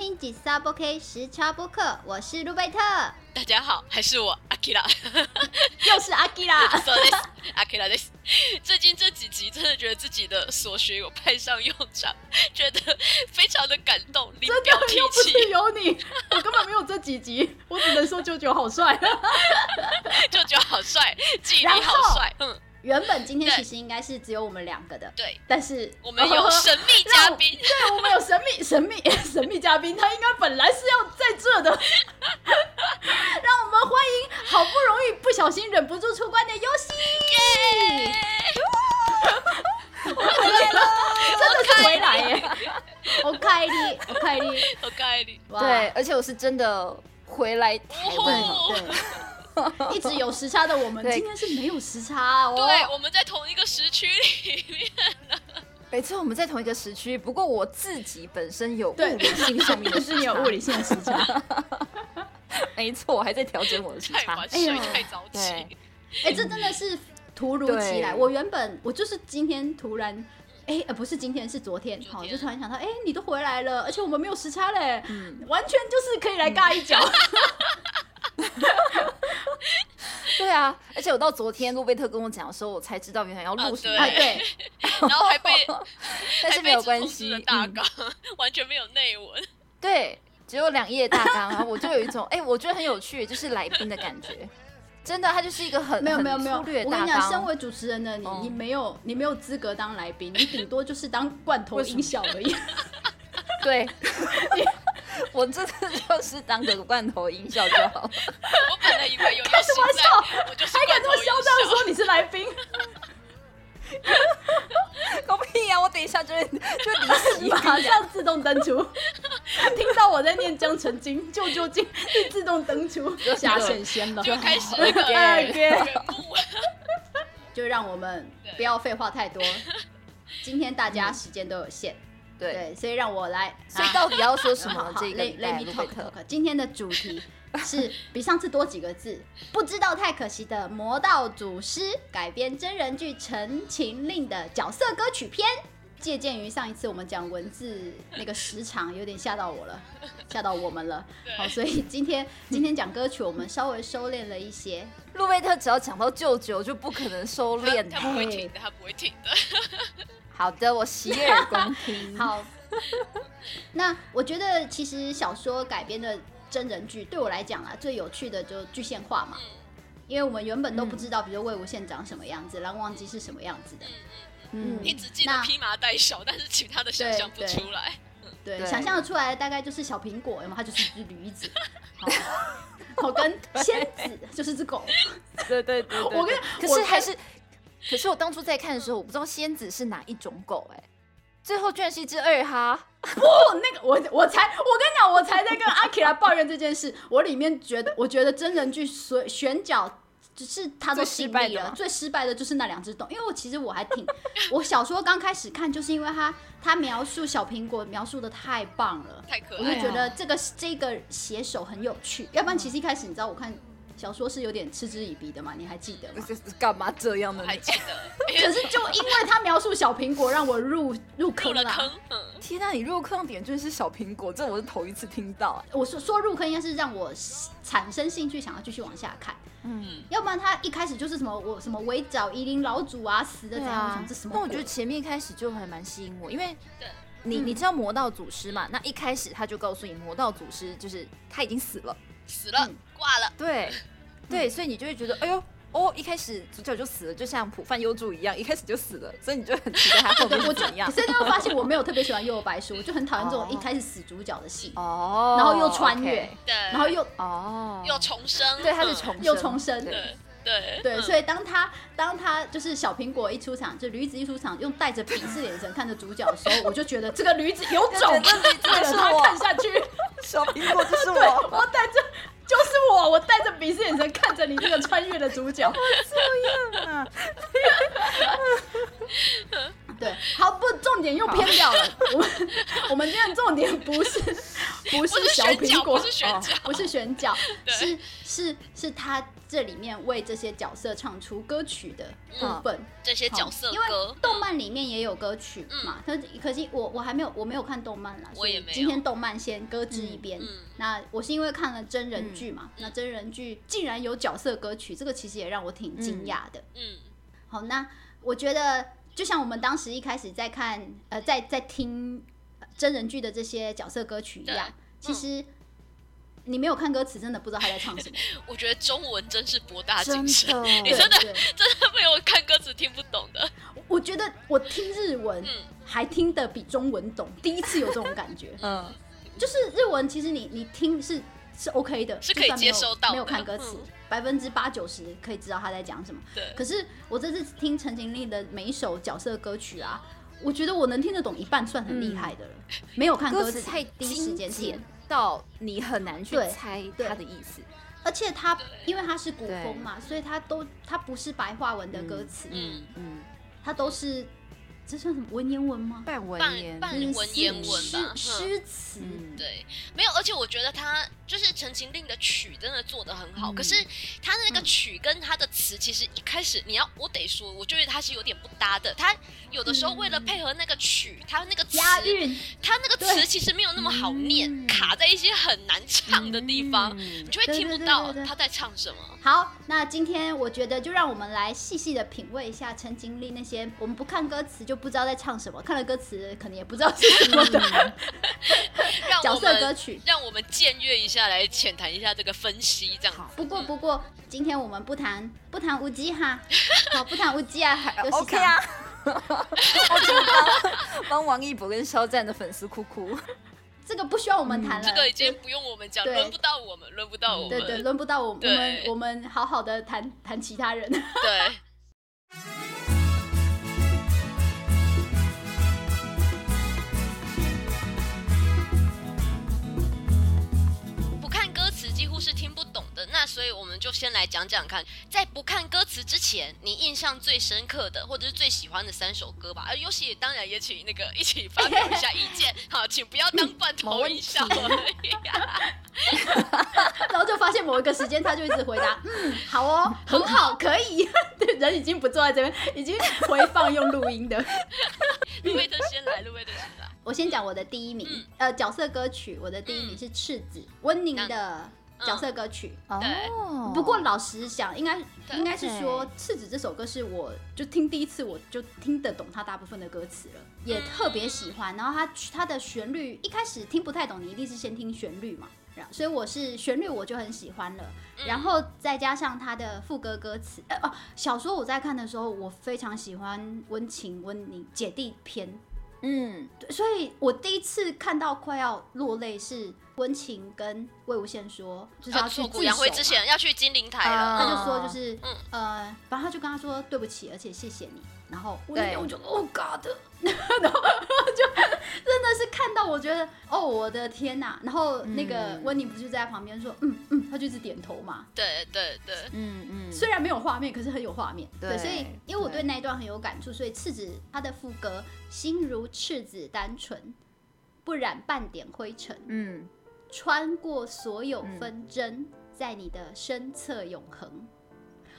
听吉萨波 K 时差播客，我是路贝特，大家好，还是我阿 Kira，又是阿基拉。阿 Kira 的。最近这几集真的觉得自己的所学有派上用场，觉得非常的感动，临真的又不是，有你，我根本没有这几集，我只能说舅舅好帅。舅舅好帅，记忆力好帅，嗯，原本今天其实应该是只有我们两个的，对，但是我们有神秘嘉宾，对，我们有神秘神秘 神秘嘉宾，他应该本来是要在这的。让我们欢迎好不容易不小心忍不住出关的游戏，回来了，真的是回来耶！我开你，我开你，我开你，哇。对，而且我是真的回来台湾对，一直有时差的我们，今天是没有时差哦。对，我们在同一个时区里面，没错，我们在同一个时区，不过我自己本身有物对理性上面的是你有物理性的时差。没错，我还在调整我的时差太晚。哎呦睡太早起对，哎、这真的是突如其来。我原本我就是今天突然，哎、呃，不是今天，是昨天，好，就突然想到，哎、你都回来了，而且我们没有时差嘞，嗯完全就是可以来尬一脚。对啊，而且我到昨天路贝特跟我讲的时候，我才知道原来要录什么，啊哎，对，然后还被 但是没有关系的。大嗯纲完全没有内文，对，只有两页大纲，然后我就有一种哎、我觉得很有趣，就是来宾的感觉。真的，他就是一个很没有没有没有，我跟你讲，身纲。为主持人的你，哦你没有你没有资格当来宾，你顶多就是当罐头音效而已。对，我这次就是当个罐头音效就好了。我本来以为有开什么玩笑我就是还敢这么嚣张的说你是来宾？狗屁呀、我等一下就会就离席。马上自动登出，听到我在念江城经，救救经，就自动登出，下线先了，就开始那个哎原木，就让我们不要废话太多。今天大家时间都有限，对，对，所以让我来。所以到底要说什好么？好这个 let me talk。今天的主题是比上次多几个字，不知道太可惜的《魔道祖师》改编真人剧《陈情令》的角色歌曲篇。借鉴于上一次我们讲文字那个时长，有点吓到我了，吓到我们了。好，所以今天今天讲歌曲，我们稍微收敛了一些。路贝特只要讲到舅舅，就不可能收敛他不会停的，他不会停的。好的，我洗耳恭听。好，那我觉得其实小说改编的真人剧对我来讲啊，最有趣的就具现化嘛，因为我们原本都不知道，比如魏无羡长什么样子，蓝忘机是什么样子的，嗯你只记得那披麻戴孝，但是其他的想象不出来。对，对想象的出来大概就是小苹果，有没有？它就是一只驴子，好，好跟仙子就是只狗，对对对对我跟可是还是，可是我当初在看的时候，我不知道仙子是哪一种狗、哎，最后居然是一只二哈。不，那个我我才我跟你讲，我才在跟阿 k 来抱怨这件事。我里面觉得，我觉得真人剧所选角。只是他都失败的最失败的就是那两只动，因为我其实我还挺，我小说刚开始看，就是因为他他描述小苹果描述的太棒了，太可爱了，就觉得这个这个写手很有趣，要不然其实一开始你知道我看小说是有点嗤之以鼻的嘛，你还记得吗？这是干嘛这样呢我？还记得，可是就因为他描述小苹果，让我入入入坑了。了坑，嗯，天呐，你入坑点就是小苹果，这我是头一次听到、哎我说说入坑应该是让我产生兴趣，想要继续往下看。嗯，要不然他一开始就是什么我什么围剿夷陵老祖啊，死的怎样？我想这什么？那我觉得前面开始就还蛮吸引我，因为你嗯你知道魔道祖师嘛？那一开始他就告诉你，魔道祖师就是他已经死了，死了嗯，挂了，对对，所以你就会觉得，哎呦。哦，一开始主角就死了，就像浦饭优助一样，一开始就死了，所以你就很期待他后面 对，我就是怎样。可。是你会发现我没有特别喜欢幽游白书，我就很讨厌这种哦。一开始死主角的戏，哦，然后又穿越对，然后又哦，又重生，对，他是嗯重又重生。对对对所以当他当他就是小苹果一出场，就驴子一出场，用带着鄙视眼神看着主角的时候，我就觉得这个驴子有种，就觉得驴子是 我。看下去。小苹果就是，我，我带鄙视眼神看着你这个穿越的主角。这样啊，对，好不，重点又偏掉了。我们我们今天重点不是不不是小苹果不，是选哦角，不是选角，对是是是他这里面为这些角色唱出歌曲的部分。这些角色因为，动漫里面也有歌曲嘛，可可惜我我还没有我没有看动漫啦，我也没有所以今天动漫先搁置一边。嗯那我是因为看了真人剧嘛，那真人剧竟然有角色歌曲，这个其实也让我挺惊讶的。嗯，好，那我觉得就像我们当时一开始在看呃在在听呃真人剧的这些角色歌曲一样，其实。你没有看歌词，真的不知道他在唱什么。我觉得中文真是博大精深，的，你真的真的没有看歌词听不懂的。我觉得我听日文嗯还听得比中文懂，第一次有这种感觉。嗯，就是日文，其实你你听是是 OK 的，是可以接收到的没有看歌词嗯，百分之八九十可以知道他在讲什么。对，可是我这次听陈情令的每一首角色歌曲啊，我觉得我能听得懂一半，算很厉害的了。没有看，歌词太第一时精间听简。到你很难去猜对它的意思。而且它因为它是古风嘛，所以它都它不是白话文的歌词，嗯，嗯，它都是这算什么文言文吗？半文言，半半文言文吧，诗词。嗯，对，没有，而且我觉得他就是陈情令的曲真的做的很好，嗯可是他的那个曲跟他的词，其实一开始你要我得说，我觉得他是有点不搭的。他有的时候为了配合那个曲，他那个词，他那个词其实没有那么好念，嗯卡在一些很难唱的地方，嗯你就会听不到他在唱什么。好，那今天我觉得就让我们来细细的品味一下陈情令那些我们不看歌词就不知道在唱什么，看了歌词可能也不知道是什么的 角色歌曲。让我们僭越一下来浅谈一下这个分析，这样子。不过不过，今天我们不谈不谈无机哈，好不谈无机啊，OK 啊。我就帮帮王一博跟肖战的粉丝哭哭。这个不需要我们谈了，这个已经不用我们讲，对轮不到我们，轮不到我们。对对，轮不到我我们我们好好的谈谈其他人。对所以我们就先来讲讲看，在不看歌词之前，你印象最深刻的或者是最喜欢的三首歌吧。而尤其当然也请那个一起发表一下意见，好，请不要当罐头没问音效题而已啊。然后就发现某一个时间，他就一直回答，嗯，好哦，很好，可以。对，人已经不坐在这边，已经回放用录音的。路威特先来，路威特先来。我先讲我的第一名，嗯呃，角色歌曲，我的第一名是赤子温宁的角色歌曲。对哦不过老实讲，应该应该是说，《赤子》这首歌是我就听第一次我就听得懂它大部分的歌词了，也特别喜欢。然后它它的旋律一开始听不太懂，你一定是先听旋律嘛，然所以我是旋律我就很喜欢了。然后再加上他的副歌歌词，呃哦，小说我在看的时候，我非常喜欢温情温宁姐弟篇。嗯，所以我第一次看到快要落泪是温情跟魏无羡说，就是要要去自做古阳辉首嘛之前要去金陵台了，他啊就说就是，嗯。呃，反正他就跟他说对不起，而且谢谢你。然后我对。我就哦 God，然后就真的是看到我觉得哦我的天呐！然后那个嗯。温妮不就在旁边说嗯嗯，他就一直点头嘛。对对对，嗯嗯，虽然没有画面，可是很有画面。对，对所以因为我对对那一段很有感触，所以赤子他的副歌“心如赤子单纯，不染半点灰尘”，嗯穿过所有纷争，在你的身侧永恒。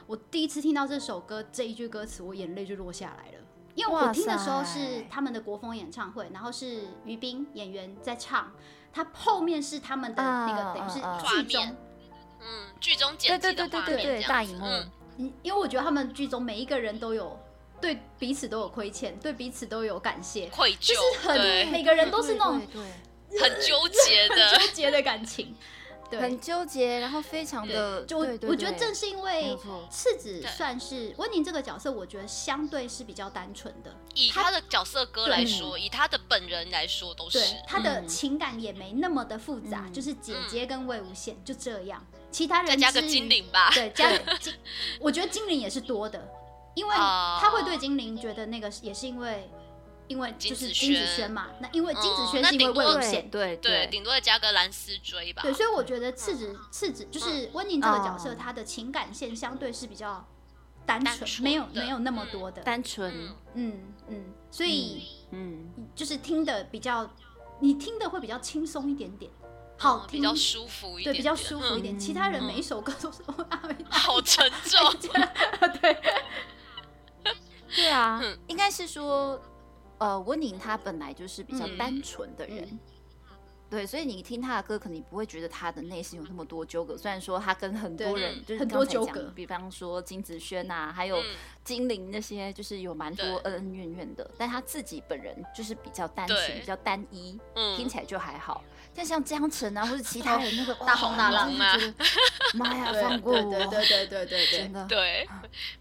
我第一次听到这首歌这一句歌词，我眼泪就落下来了。因为我听的时候是他们的国风演唱会，然后是于斌演员在唱，他后面是他们的那个、啊等于是剧中，嗯，剧中剪对对对对辑的画面大荧幕，因为我觉得他们剧中每一个人都有对彼此都有亏欠，对彼此都有感谢，愧疚，就是很，每个人都是那种对对很纠结很的，纠结的感情。对，很纠结，然后非常的，就我对对对我觉得正是因为赤子算是温宁这个角色，我觉得相对是比较单纯的，以他的角色歌来说，以他的本人来说都是。对，他的嗯情感也没那么的复杂，嗯。就是姐姐跟魏无羡就这样，其他人再加个精灵吧，对，加 精，我觉得精灵也是多的，因为哦。他会对精灵觉得那个也是因为，因为就是金子轩轩嘛，那因为金子嗯轩是因为魏无羡，对对，顶多再加个蓝丝锥吧，对，所以我觉得次子次子就是温宁这个角色，哦。他的情感线相对是比较单纯，没有没有那么多的，单纯，嗯。嗯嗯，所以嗯，就是听的比较，你听的会比较轻松一点点。好听，嗯比较舒服一对，比较舒服一点。嗯。其他人每一首歌都是 好沉重。对，对啊嗯，应该是说，呃，温宁他本来就是比较嗯单纯的人。嗯对，所以你听他的歌，可能你不会觉得他的内心有那么多纠葛。虽然说他跟很多人就是很多纠葛讲比方说金子轩呐、还有嗯精灵那些，就是有蛮多恩恩怨怨的。但他自己本人就是比较单纯、比较单一，嗯听起来就还好。但像江城啊，或者其他人那个大风大浪啊，妈呀，对放过我！对对对对对对真的，对，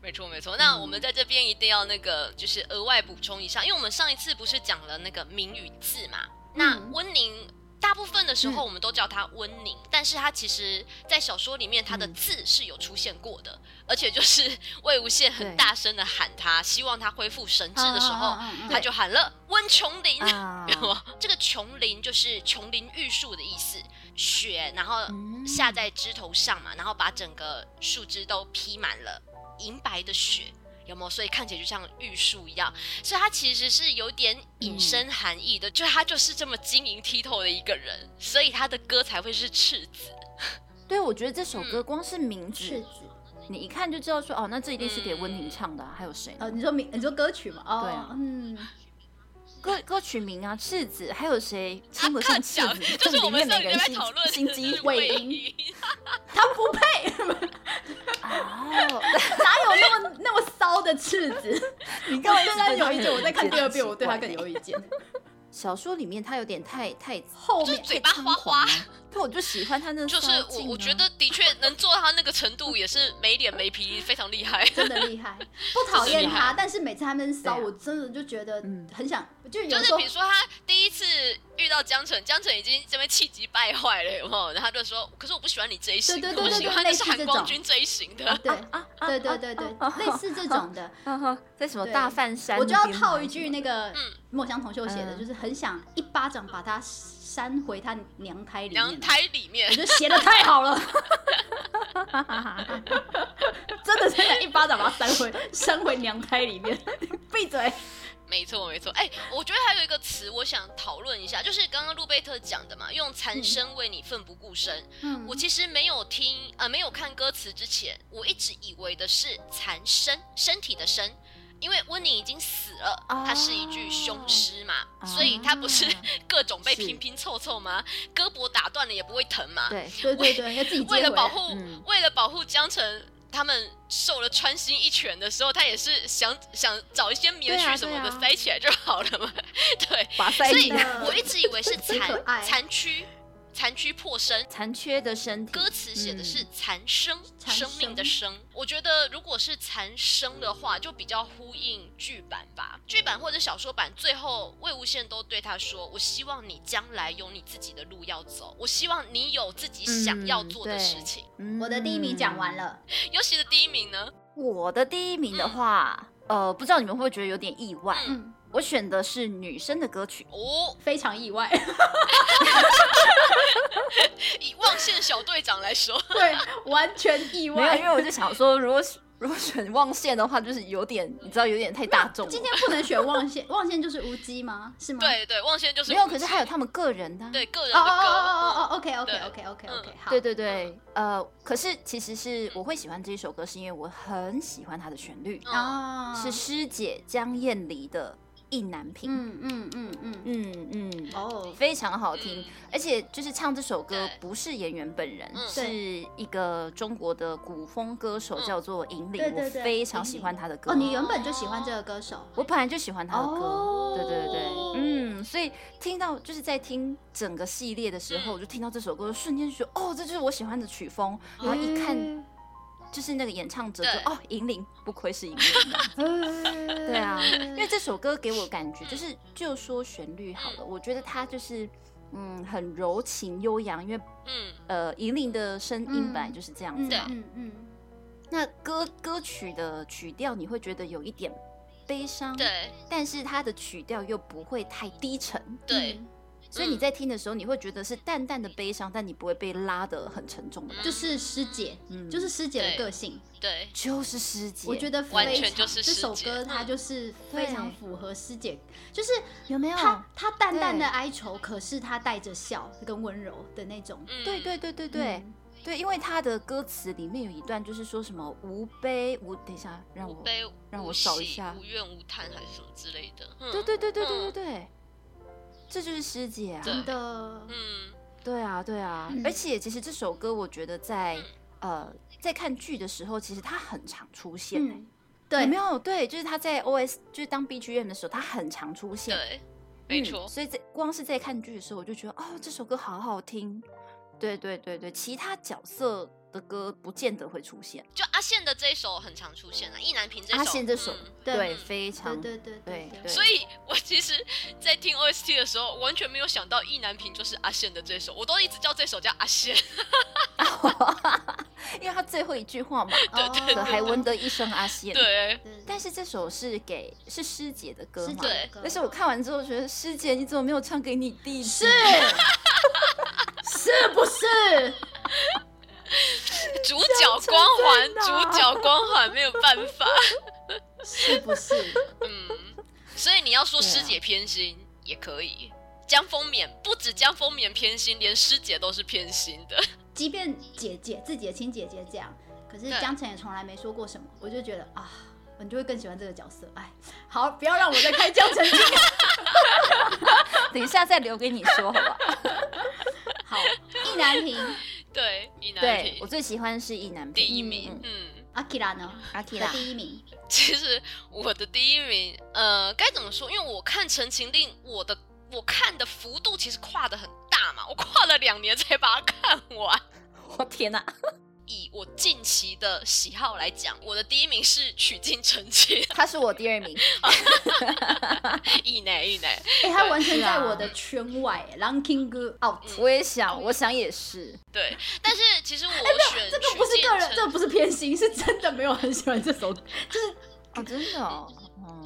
没错没错。那我们在这边一定要那个，就是额外补充一下，因为我们上一次不是讲了那个名与字嘛？那嗯温宁大部分的时候嗯。我们都叫它温宁，但是它其实在小说里面它的嗯。字是有出现过的，而且就是 魏无羡很大声的喊他，希望他恢复神智的时候，他就喊了温琼林。啊，这个琼林就是琼林玉树的意思，雪，然后嗯。下在枝头上嘛，然后把整个树枝都披满了银白的雪，有没有？所以看起来就像玉树一样，所以他其实是有点隐身含义的，就他就是这么晶莹剔透的一个人，所以他的歌才会是赤子。对，我觉得这首嗯歌光是名字，赤子。你一看就知道说，哦，那这一定是给温宁唱的、啊，还有谁呢？呃，你说名，你说歌曲嘛？哦，对啊嗯，歌歌曲名啊，赤子，还有谁称得他上赤讲子？就是我里面们上个人心拜讨论心机尾音 他不配，哦，哪有那么那么骚的赤子？你我对他有意见，我再看第二遍，我对他更有。有意见。小说里面他有点太太后面就嘴巴花花，但，我就喜欢他那就是我我觉得的确 能做到他那个程度，也是没脸没皮，非常厉害。真的厉害，不讨厌他，但是每次他们骚，啊。我真的就觉得嗯很想，就是比如说他第一次遇到江辰，江辰已经这边气急败坏了，有没有？然后他就说：“可是我不喜欢你这一型，我喜欢的是韩光君这一型的。对啊啊对对对对，类似这种的，在什么大范山我就要套一句那个嗯墨香铜臭写的，嗯就是很想一巴掌把他扇回他娘胎里面娘。胎里面我，觉得写的太好了，真的真的，一巴掌把他扇回扇回娘胎里面。闭嘴！没错没错。哎、我觉得还有一个词我想讨论一下，就是刚刚路贝特讲的嘛，用残生为你奋不顾身。嗯我其实没有听呃没有看歌词之前，我一直以为的是残身，身体的身。因为温妮已经死了，哦它是一具凶尸嘛，啊所以他不是 各种被拼拼凑凑吗？胳膊打断了也不会疼嘛。对，对对对，为了保护，嗯为了保护江澄他们受了穿心一拳的时候，他也是想想找一些棉絮什么的塞起来就好了嘛。对，所以我一直以为是 残残躯，残躯破身。残缺的身体，歌词写的是嗯残生，残生命的生。我觉得如果是残生的话，就比较呼应剧版吧。剧版或者小说版，最后魏无羡都对他说：“我希望你将来有你自己的路要走，我希望你有自己想要做的事情。嗯我的第一名讲完。了，尤其的第一名呢，我的第一名的话，呃，不知道你们会不会觉得有点意外？嗯，我选的是女生的歌曲，哦，非常意外，以望线小队长来说，对，完全意没有，外因。为我就想说，如果 如果选望线的话，就是有点，你知道，有点太大众。今天不能选望线，望线就是无机吗？是吗？。对对，望线就是没有，可是还有他们个人的啊、对个人哦哦的歌，哦哦哦哦，OK OK OK OK OK，好。对对对，呃，可是其实是我会喜欢这一首歌，是因为我很喜欢它的旋律，嗯啊，是师姐江燕梨的意难平。嗯嗯嗯嗯，嗯嗯，哦，非常好听嗯，而且就是唱这首歌不是演员本人，嗯。是一个中国的古风歌手，嗯。叫做银铃。对对对。我非常喜欢他的歌。哦，你原本就喜欢这个歌手，我本来就喜欢他的歌，哦。对对对，嗯，所以听到就是在听整个系列的时候，嗯。我就听到这首歌，瞬间就觉得哦，这就是我喜欢的曲风。然后一看嗯就是那个演唱者就哦，银铃不愧是银铃，对 对啊，因为这首歌给我感觉就是，就说旋律好了，我觉得它就是嗯很柔情悠扬，因为嗯，呃银铃的声音嗯本来就是这样嗯子嘛。嗯嗯，那歌歌曲的曲调你会觉得有一点悲伤，，对但是它的曲调又不会太低沉，对嗯，所以你在听的时候，你会觉得是淡淡的悲伤，但你不会被拉得很沉重的。就是师姐，嗯就是师姐的个性。对，就是师姐，我觉得完非常全就是这首歌，它嗯就是非常符合师姐，就是有没有？她她淡淡的哀愁，可是她带着笑跟温柔的那种。嗯对对对对对、嗯对，因为他的歌词里面有一段就是说什么无悲无，等一下让我，让我无喜找一下无怨无叹还是什么之类的。嗯对对对对对对嗯对，这就是师姐啊，真的，嗯，对啊对啊，嗯。而且其实这首歌我觉得在、嗯。呃在看剧的时候，其实它很常出现、欸嗯，对。有没，有？对，就是他在 OS 就是当 BGM 的时候，他很常出现，对，没嗯错。所以在光是在看剧的时候，我就觉得哦，这首歌好好听。对对对对，其他角色的歌不见得会出现。就阿宪的这一首很常出现啊，意难平这首，阿宪这首，嗯对非常对对对对对所以我其实，在听 OST 的时候，完全没有想到意难平就是阿宪的这首，我都一直叫这首叫阿宪。因为他最后一句话嘛，哦可还闻得一声阿宪。，对，但是这首是给是师姐的歌嘛对但是我看完之后觉得，师姐你怎么没有唱给你弟弟？是 是不是？主角光环，主角光环没有办法。是不是？嗯，所以你要说师姐偏心、也可以。江丰勉不止江丰勉偏心，连师姐都是偏心的。即便姐姐自己的亲姐姐这样，可是江辰也从来没说过什么，我就觉得啊，我就会更喜欢这个角色。哎，好，不要让我再开江澄剧。等一下再留给你说，好不好？好，意难平，对，意难对平我最喜欢是意难平第一名。嗯嗯，阿 k i r a 呢？阿 k 拉，第一名，其实我的第一名，呃，该怎么说？因为我看《陈情令》，我的我看的幅度其实跨的很大嘛，我跨了两年才把它看完。我天哪！以我近期的喜好来讲，我的第一名是曲尽陈情，他是我第二名，意内意内。哎，他完全在我的圈外，ranking 哥 out。我也想，我想也是。对，但是其实我 选哎这个不是个人，这个不是偏心，是真的没有很喜欢这首，就是哦，真的哦。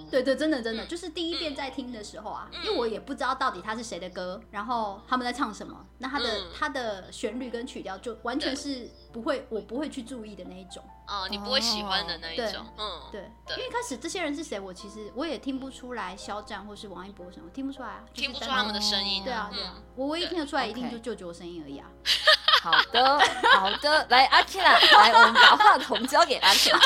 嗯，对对，真的真的，嗯就是第一遍在听的时候啊，嗯。因为我也不知道到底他是谁的歌，然后他们在唱什么，那他的、嗯。他的旋律跟曲调就完全是不会，我不会去注意的那一种。哦、你不会喜欢的那一对种，嗯，对，对。因为一开始这些人是谁，我其实我也听不出来，肖战或是王一博什么，听不出来啊，就是单听不出他们的声音、对啊对啊嗯，，我唯一听得出来一定就舅舅的声音而已啊。好的，好的。来，阿 k 拉，来，我们把话筒交给阿 k 拉。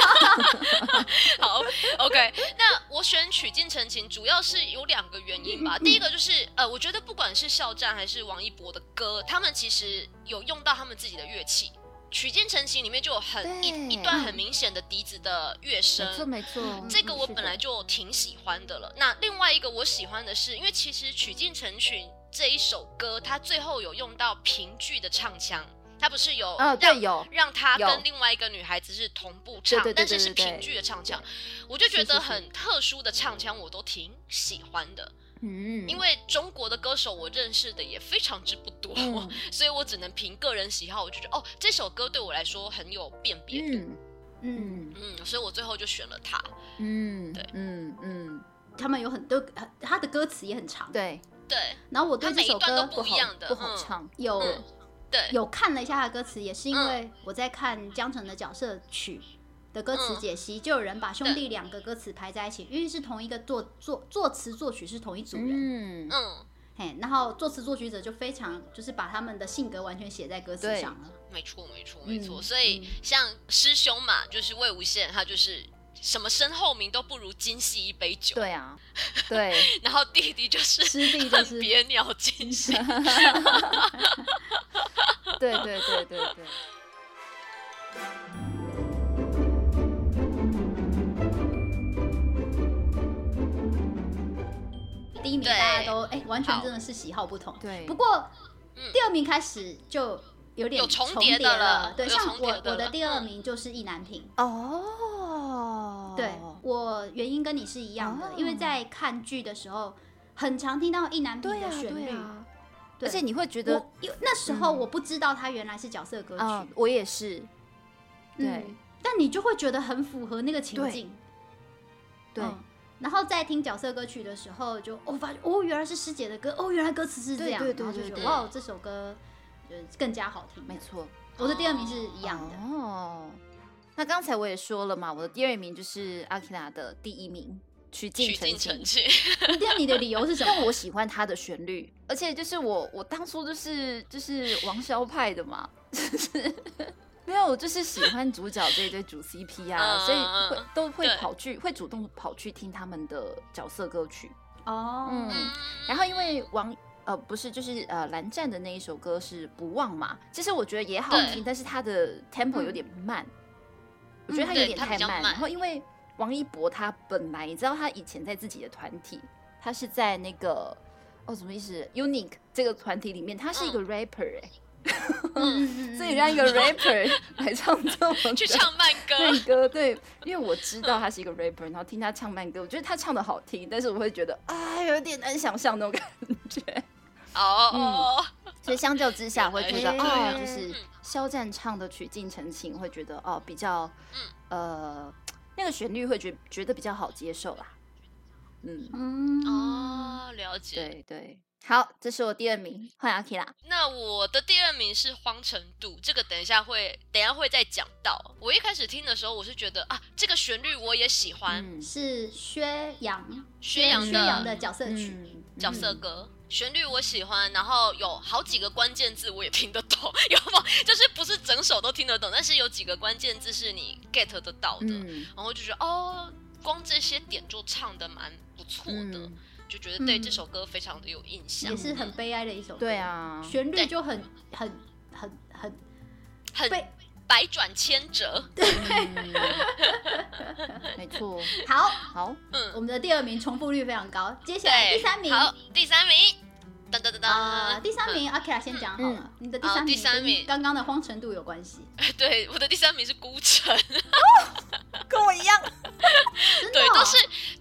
好，OK。那我选曲尽成情，主要是有两个原因吧。第一个就是，呃，我觉得不管是肖战还是王一博的歌，他们其实有用到他们自己的乐器。曲尽成情里面就有很一一段很明显的笛子的乐声，没错，没错。这个我本来就挺喜欢的了。那另外一个我喜欢的是，因为其实《曲尽成群》这一首歌，它最后有用到评剧的唱腔，他不是有啊，让对，有。让他跟另外一个女孩子是同步唱，但是是对对对。评剧的唱腔，我就觉得很特殊的唱腔，我都挺喜欢的。嗯，因为中国的歌手我认识的也非常之不多，嗯。所以我只能凭个人喜好，我就觉得哦，这首歌对我来说很有辨别度。嗯。嗯，嗯嗯，所以我最后就选了它。嗯，对。嗯嗯，他们有很多，他的歌词也很长。对，对，然后我对这首歌不一好不好嗯。唱。有嗯对，有看了一下他的歌词，也是因嗯。为我在看江澄的角色曲的歌词嗯。解析，就有人把兄弟两个歌词排在一起，因为是同一个作作作词作曲是同一组人，嗯，嗯，嘿，然后作词作曲者就非常就是把他们的性格完全写在歌词上了，没错，没错，没错。嗯所以嗯。像师兄嘛，就是魏无羡，他就是什么身后名都不如今夕一杯酒。对啊，对，然后弟弟就是师弟就是别鸟惊心。对对对对对。第一名大家都哎、完全真的是喜好不同，对。不过、嗯。第二名开始就有点重叠叠的了对，像我我的第二嗯。名就是意难平。哦，对我原因跟你是一样的，哦。因为在看剧的时候，很常听到意难平的旋律，对啊，对而且你会觉得，因为那时候嗯。我不知道它原来是角色歌曲，嗯，我也是，对。嗯，但你就会觉得很符合那个情对境，对。嗯然后在听角色歌曲的时候就，哦发现哦原来是师姐的歌，哦原来歌词是这样，对对对然后就觉得哇这首歌呃更加好听。没错，我的第二名是一样的。哦，那刚才我也说了嘛，我的第二名就是阿 k 拉的第一名，曲尽曲成情尽成。情。那你的理由是什么？但我喜欢它的旋律，而且就是我我当初就是就是王骁派的嘛，就是 没有，我就是喜欢主角这一对主 CP 啊，嗯所以嗯会都会跑去会主动跑去听他们的角色歌曲。哦，嗯然后因为王呃不是就是呃蓝湛的那一首歌是不忘嘛，其实我觉得也好听，但是它的 tempo 有点慢，我觉得他有对点太慢。然后因为王一博他本来你知道他以前在自己的团体，他是在那个哦什么意思？Unique 这个团体里面，他是一个 rapper 哎、嗯所以让一个 rapper 来唱这么去唱慢歌，慢歌，对，因为我知道他是一个 rapper，然后听他唱慢歌，我觉得他唱的好听，但是我会觉得啊，有点难想象那种感觉。哦哦，所以相较之下，会觉得哦，就是肖战唱的《曲尽成情》，会觉得哦比较呃那个旋律会觉觉得比较好接受啦。嗯，嗯哦，了解。对对，好，这是我第二名，换阿 K 啦。那我的第二名是荒城渡，这个等一下会，等一下会再讲到。我一开始听的时候，我是觉得啊，这个旋律我也喜欢，嗯，是薛洋，薛洋薛洋的的角色曲。嗯角色歌。旋律我喜欢，然后有好几个关键字我也听得懂，有吗？就是不是整首都听得懂，但是有几个关键字是你 get 得到的，嗯。然后就觉得哦，光这些点就唱的蛮不错的，嗯，就觉得对嗯这首歌非常的有印象，也是很悲哀的一首歌。对，啊，旋律就很很很很很被百转千折。对。没错。好。好，嗯。我嗯，们的第二名重复率非常高，接下来，第三名。好，第三名，噔噔噔噔，啊，第三名阿 K 先讲好了。嗯，你的第三名第三名。刚刚的荒程度有关系，对，我的第三名是孤城，跟我一样。对，都是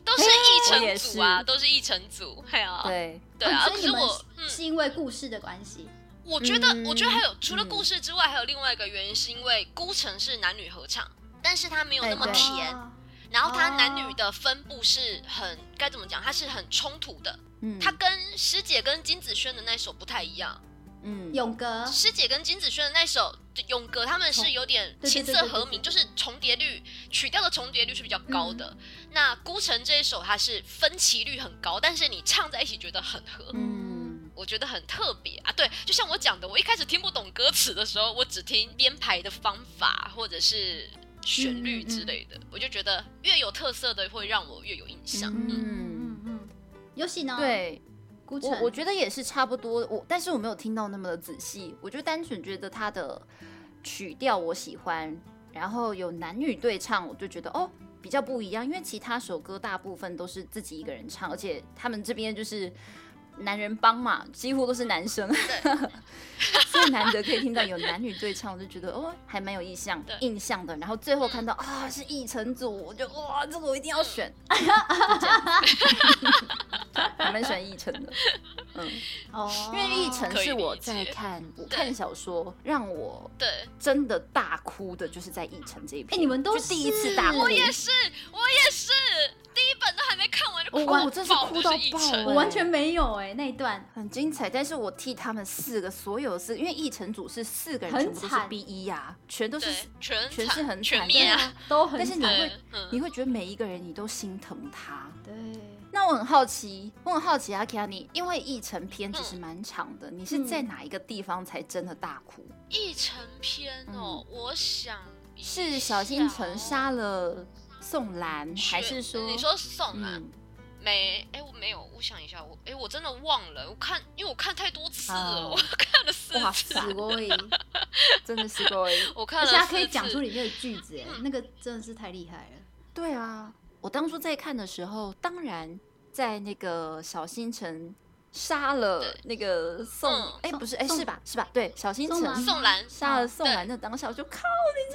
都是一成组啊，都是一成组，还有对，对啊，哦所以你们可是我嗯，是因为故事的关系，我觉得嗯我觉得还有除了嗯故事之外，还有另外一个原因，是因为孤城是男女合唱，但是它没有那么甜，哦然后它哦男女的分布是很该怎么讲，它是很冲突的，嗯，它跟师姐跟金子轩的那首不太一样。嗯。勇哥师姐跟金子轩的那首《勇哥》，他们是有点琴瑟和鸣，就是重叠率曲调的重叠率是比较高的。嗯。那孤城这一首它是分歧率很高，但是你唱在一起觉得很合。嗯我觉得很特别啊，对，就像我讲的，我一开始听不懂歌词的时候，我只听编排的方法或者是旋律之类的，我就觉得越有特色的会让我越有印象。嗯嗯嗯，游戏呢？，对，孤城我我觉得也是差不多，我但是我没有听到那么的仔细，我就单纯觉得它的曲调我喜欢，然后有男女对唱，我就觉得哦比较不一样，因为其他首歌大部分都是自己一个人唱，而且他们这边就是男人帮嘛，几乎都是男生，所以难得可以听到有男女对唱，我就觉得哦还蛮有印象对。印象的，然后最后看到啊是义成组，我就哇这个我一定要选，还蛮喜欢义成的，嗯。哦，因为奕晨可以是我在看我看小说，让我对，真的大哭的，就是在奕晨这一篇。哎你们都是第一次大哭，我也是，我也是，第一本都还没看完就哭我我真是哭到爆我完全没有哎那一段，很精彩。但是我替他们四个所有四，因为奕晨组是四个人很全部都是惨。B 一呀，全都是，全全是很惨。全灭啊，对啊。都很惨但是你会你会觉得每一个人你都心疼他。对，那我很好奇，我很好奇阿 K 你，因为奕晨篇其实蛮长的，你是在嗯哪一个地方才真的大哭？一成篇哦，我想是小星辰杀了宋兰，还是说你说宋兰？嗯。没，哎，我没有，我想一下，我哎，我真的忘了，我看，因为我看太多次了，哦 我看了四哇次，塞死过瘾，真的是各位？我看而且他了四次，可以讲出里面的句子，哎，嗯。那个真的是太厉害了。对啊，我当初在看的时候，当然在那个小星辰杀了那个宋，嗯哎、不是，哎、是吧？是吧？对，小星辰宋兰，杀了宋对。兰的当下，我就靠，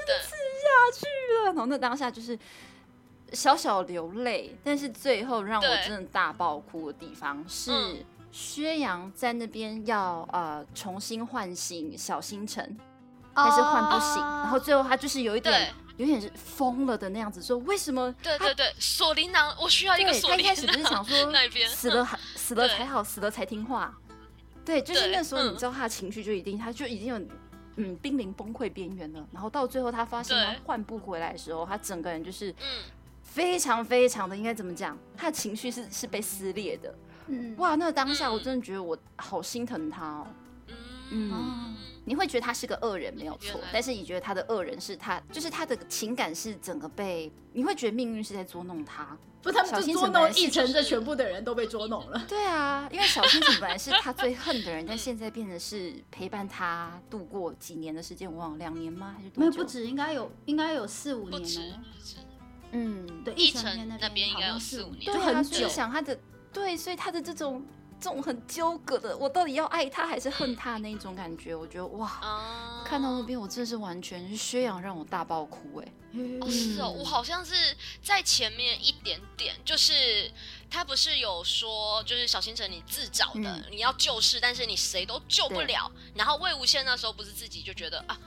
对，下去了，然后那当下就是小小流泪，但是最后让我真的大爆哭的地方是嗯薛洋在那边要呃重新唤醒小星辰，但是唤不醒，哦然后最后他就是有一点有点是疯了的那样子，说为什么对对对，锁麟囊，我需要一个对锁麟他一开始不是想说那边死了还 死了才好，死了才听话。对，就是那时候你嗯知道他的情绪就一定，他就已经有嗯濒临崩溃边缘了。然后到最后他发现他换不回来的时候，他整个人就是嗯，非常非常的应该怎么讲？他的情绪是是被撕裂的。嗯，哇，那个当下嗯我真的觉得我好心疼他哦。嗯嗯你会觉得他是个恶人没有错，但是你觉得他的恶人是他，就是他的情感是整个被，你会觉得命运是在捉弄他。不，他们小就捉弄新城本来是一城，就是这全部的人都被捉弄了。对啊，因为小星星本来是他最恨的人，但现在变得是陪伴他度过几年的时间，我忘了两年吗？还是多久？没有不止，应该有应该有四五年哦。嗯，对，一城城那边应该有四五年对啊，就很所以久。想他的对，所以他的这种这种很纠葛的，我到底要爱他还是恨他那一种感觉，我觉得哇，啊，看到那边我真的是完全是薛洋让我大爆哭哎、哦，是哦，嗯我好像是在前面一点点，就是他不是有说，就是小星辰你自找的，嗯你要救世，但是你谁都救不了。然后魏无羡那时候不是自己就觉得啊，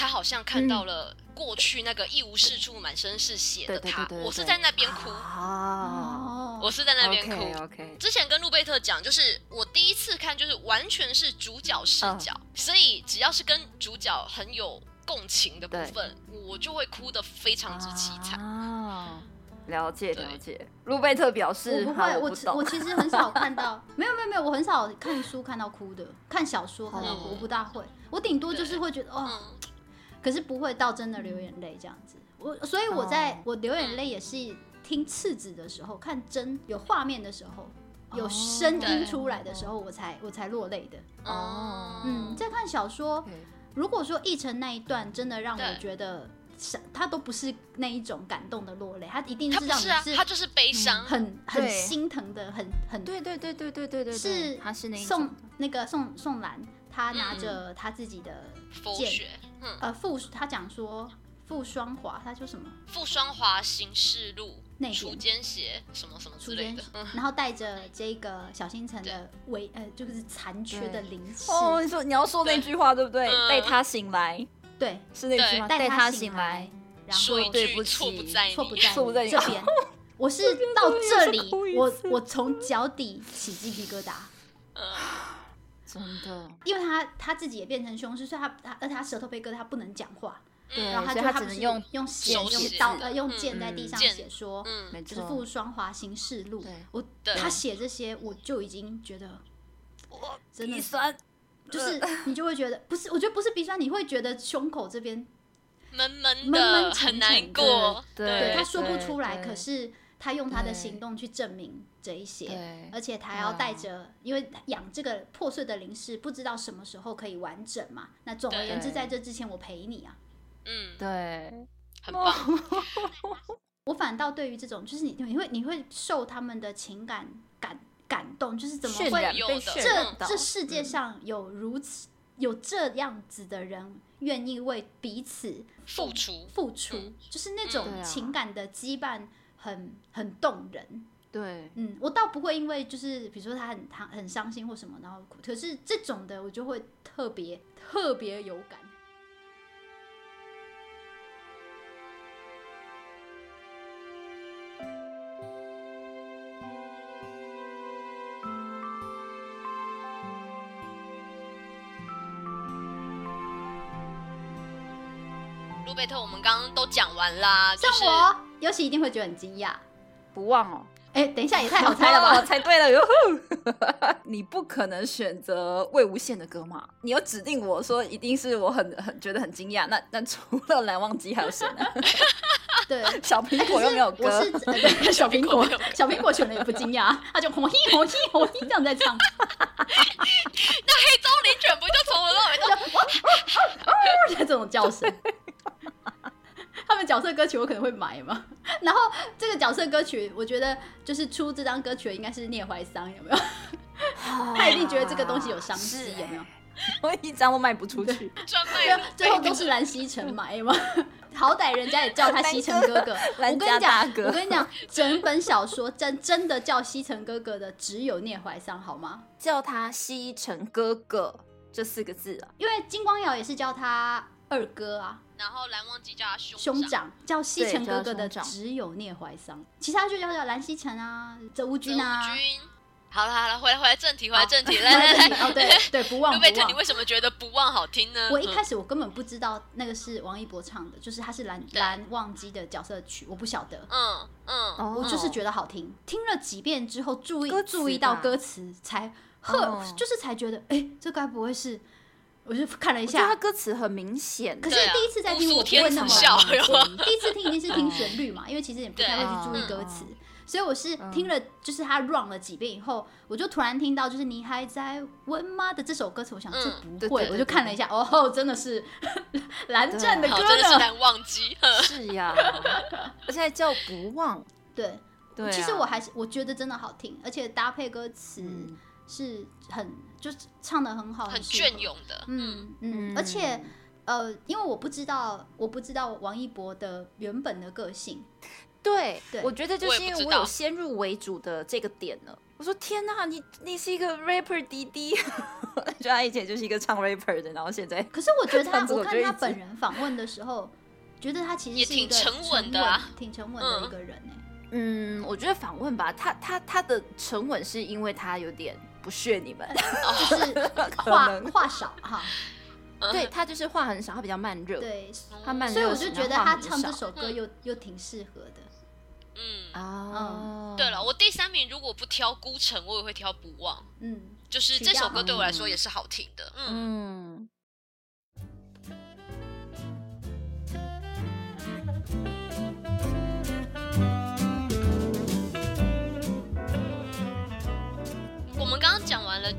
他好像看到了过去那个一无是处、满身是血的他，我是在那边哭，啊，我是在那边哭。OK 之前跟路贝特讲，就是我第一次看，就是完全是主角视角，嗯。所以只要是跟主角很有共情的部分，我就会哭得非常之凄惨。啊，了解了解。路贝特表示，我不会，我我其实很少 看到，没有没有没有，我很少看书看到哭的，看小说看到哭，哦我不大会，我顶多就是会觉得哦，嗯，可是不会到真的流眼泪这样子。我所以我在、哦。我流眼泪也是听次子的时候，看真有画面的时候，有声音出来的时候，我才我才落泪的。哦，嗯，在看小说，对如果说奕晨那一段真的让我觉得是，他都不是那一种感动的落泪，他一定是让你是他就是悲伤。很很心疼的，很很对对对对对对对，是他是那一宋那个宋宋兰，他拿嗯着他自己的剑嗯，呃傅，他讲说傅双华，他说什么傅双华行事录内楚典奸邪什么什么之类的，嗯，然后带着这个小星辰的微呃就是残缺的灵气，哦，你说你要说那句话对不对？嗯带他醒来对，是那句话？带他醒来，，然后说对不错不起在你，错不在错不在你这边。我是到这里我我从脚底起鸡皮疙瘩，嗯，真的，因为他他自己也变成凶尸，所以他他而且他舌头被割，他不能讲话，对，然后他就他不是只能用用写手用刀呃用嗯剑在地上写说，嗯，没错，就是傅双华行事录。我他写这些，我就已经觉得真的鼻酸，就是你就会觉得不是，我觉得不是鼻酸，你会觉得胸口这边闷闷闷，闷沉很难沉过，对对他说不出来，可是他用他的行动去证明这一些。而且他要带着，因为养这个破碎的灵氏，不知道什么时候可以完整嘛。那总而言之，在这之前，我陪你啊。嗯，对，很棒，我反倒对于这种，就是你你会你会受他们的情感感感动，就是怎么会这这世界上有如此有这样子的人，愿意为彼此付出，付出，嗯。就是那对种啊。情感的羁绊很很动人。对，嗯，我倒不会因为就是比如说他很他很伤心或什么，然后哭。可是这种的我就会特别特别有感。路贝特，我们刚刚都讲完啦，就是尤其一定会觉得很惊讶。不忘哦。哎、等一下也太好猜了哦吧？猜对了哟！你不可能选择魏无羡的歌嘛？你有指定我说一定是我很很觉得很惊讶。那那除了蓝忘机还有谁呢？对，小苹果又没有歌，我是呃对小苹果小苹果选了也不惊讶，他就吼嘿吼嘿吼嘿这样在唱，那黑棕林犬不就从头到尾都这种叫声。他们角色歌曲我可能会买嘛，然后这个角色歌曲，我觉得就是出这张歌曲的应该是聂怀桑，有没有？他一定觉得这个东西有商机，有没有？我一张都卖不出去。专最后都是蓝曦臣买 嘛，好歹人家也叫他西城哥哥。我跟你讲，我跟你讲，整本小说真真的叫西城哥哥的只有聂怀桑，好吗？叫他西城哥哥这四个字啊。因为金光瑶也是叫他二哥啊，然后蓝忘机叫他兄兄长叫西城哥哥的长只有聂怀桑，其他就叫叫蓝西城啊、泽乌君啊。好了好了，回来回来正题，回来正题，来来来，哦，对对，不忘路不忘。你为什么觉得不忘好听呢？我一开始始我根本不知道那个是王一博唱的，就是他是蓝对蓝忘机的角色曲，我不晓得。嗯嗯哦我就是觉得好听，听了几遍之后，注意注意到歌词，才呵，哦就是才觉得，哎、这该不会是？我就看了一我觉得他下，歌词很明显，可是第一次在听我不会那么笑注意，第一次听一定是听旋律嘛，因为其实也不太会去注意歌词，所以我是听了就是他 run 了几遍以后，我就突然听到就是你还在问吗的这首歌词，我想嗯这不会，我就看了一下，哦，真的是蓝湛的好，歌真的是呢，难忘记。是呀，而且还叫不忘，对。其实我还是我觉得真的好听，而且搭配歌词嗯。是很就是唱的很好，很隽。永的，嗯嗯，嗯而且呃，因为我不知道我不知道王一博的原本的个性，对对，我觉得就是因为我有先入为主的这个点了。我说天哪，你你是一个 rapper 弟弟，就他以前就是一个唱 rapper 的，然后现在。可是我觉得他，我看他本人访问的时候，觉得他其实是一个挺沉稳的啊。挺沉稳的一个人哎。嗯，我觉得访问吧，他他他的沉稳是因为他有点不屑你们，就是 话话少哈，嗯 对他就是话很少，他比较慢热，对，他慢热所以我就觉得他唱这首歌嗯。又又挺适合的。嗯。啊，对了，我第三名如果不挑孤城，我也会挑不忘，嗯，就是这首歌对我来嗯说也是好听的。嗯，